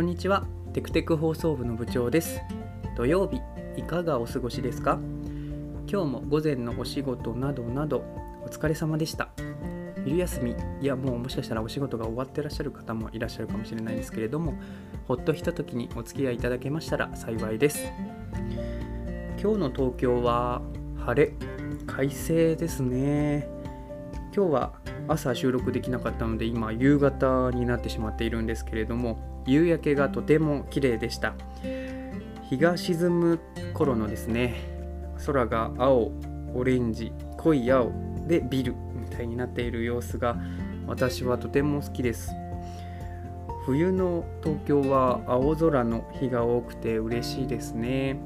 こんにちは。テクテク放送部の部長です。土曜日いかがお過ごしですか？今日も午前のお仕事などなどお疲れ様でした。昼休みいやもうもしかしたらお仕事が終わってらっしゃる方もいらっしゃるかもしれないですけれどもほっとひと時にお付き合いいただけましたら幸いです。今日の東京は晴れ快晴ですね。今日は朝収録できなかったので今夕方になってしまっているんですけれども夕焼けがとても綺麗でした。日が沈む頃のですね空が青オレンジ濃い青でビルみたいになっている様子が私はとても好きです。冬の東京は青空の日が多くて嬉しいですね。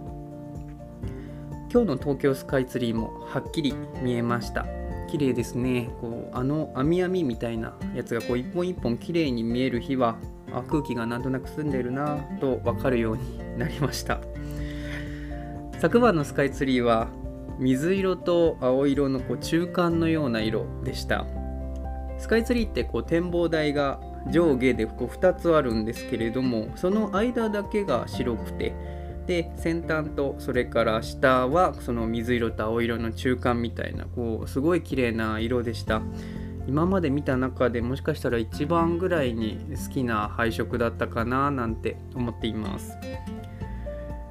今日の東京スカイツリーもはっきり見えました。綺麗ですね。こうあの網網みたいなやつがこう一本一本綺麗に見える日はあ空気がなんとなく澄んでるなと分かるようになりました。昨晩のスカイツリーは水色と青色のこう中間のような色でした。スカイツリーってこう展望台が上下でこう2つあるんですけれどもその間だけが白くてで先端とそれから下はその水色と青色の中間みたいなこうすごい綺麗な色でした。今まで見た中でもしかしたら一番ぐらいに好きな配色だったかななんて思っています。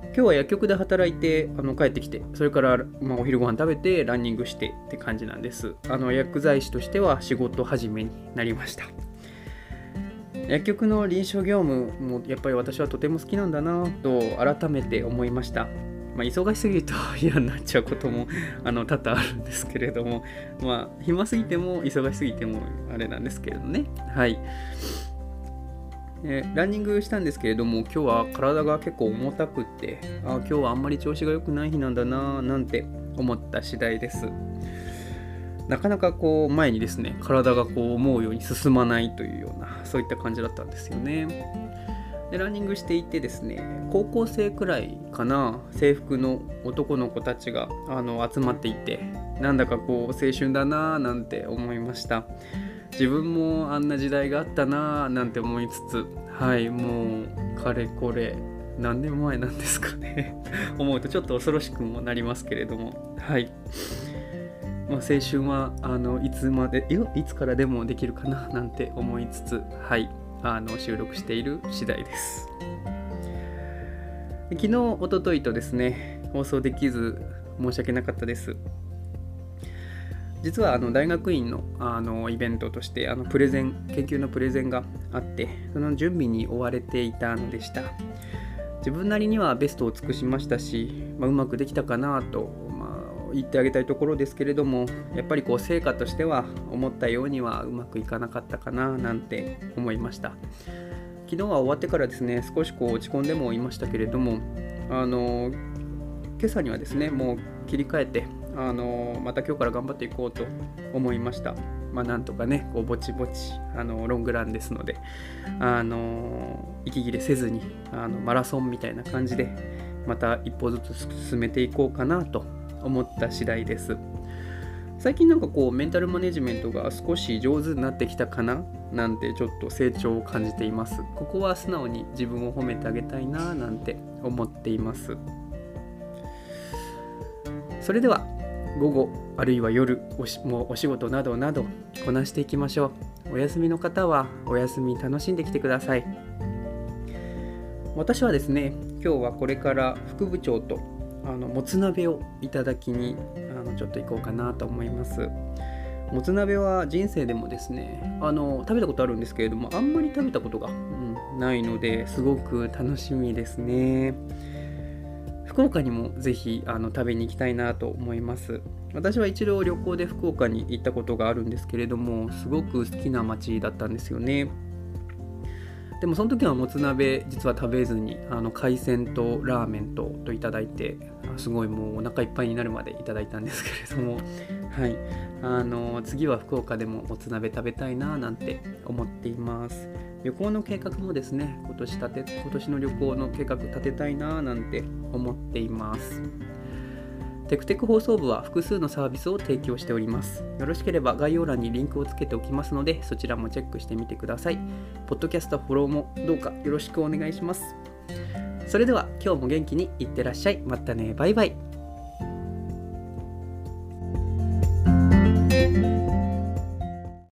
今日は薬局で働いてあの帰ってきてそれから、まあ、お昼ご飯食べてランニングしてって感じなんです。あの薬剤師としては仕事始めになりました。薬局の臨床業務もやっぱり私はとても好きなんだなと改めて思いました。まあ、忙しすぎると嫌になっちゃうこともあの多々あるんですけれども、まあ、暇すぎても忙しすぎてもあれなんですけれどね。はい。えランニングしたんですけれども今日は体が結構重たくってあ今日はあんまり調子が良くない日なんだななんて思った次第です。なかなかこう前にですね体がこう思うように進まないというようなそういった感じだったんですよね。でランニングしていてですね高校生くらいかな制服の男の子たちがあの集まっていてなんだかこう青春だなぁなんて思いました。自分もあんな時代があったなぁなんて思いつつはいもうかれこれ何年前なんですかね。思うとちょっと恐ろしくもなりますけれどもはいまあ、青春はあのいつまでいつからでもできるかななんて思いつつ、はい、あの収録している次第です。昨日、おとといとですね、放送できず申し訳なかったです。実はあの大学院のあのイベントとしてあのプレゼン研究のプレゼンがあってその準備に追われていたのでした自分なりにはベストを尽くしましたし、まあ、うまくできたかなと言ってあげたいところですけれどもやっぱりこう成果としては思ったようにはうまくいかなかったかななんて思いました。昨日は終わってからですね少しこう落ち込んでもいましたけれどもあの今朝にはですねもう切り替えてあのまた今日から頑張っていこうと思いました。まあ、なんとかねこうぼちぼちあのロングランですのであの息切れせずにあのマラソンみたいな感じでまた一歩ずつ進めていこうかなと思った次第です。最近なんかこうメンタルマネジメントが少し上手になってきたかな？なんてちょっと成長を感じています。ここは素直に自分を褒めてあげたいななんて思っています。それでは午後あるいは夜おしもうお仕事などなどこなしていきましょう。お休みの方はお休み楽しんできてください。私はですね今日はこれから副部長とあのもつ鍋をいただきにあのちょっと行こうかなと思います。もつ鍋は人生でもですねあの食べたことあるんですけれどもあんまり食べたことが、うん、ないのですごく楽しみですね。福岡にもぜひあの食べに行きたいなと思います。私は一度旅行で福岡に行ったことがあるんですけれどもすごく好きな街だったんですよね。でもその時はもつ鍋実は食べずにあの海鮮とラーメンとといただいてすごいもうお腹いっぱいになるまでいただいたんですけれども はい。あの次は福岡でももつ鍋食べたいななんて思っています。旅行の計画もですね今年立て今年の旅行の計画立てたいななんて思っています。テクテク放送部は複数のサービスを提供しております。よろしければ概要欄にリンクをつけておきますのでそちらもチェックしてみてください。ポッドキャストフォローもどうかよろしくお願いします。それでは今日も元気にいってらっしゃい。またね。バイバイ。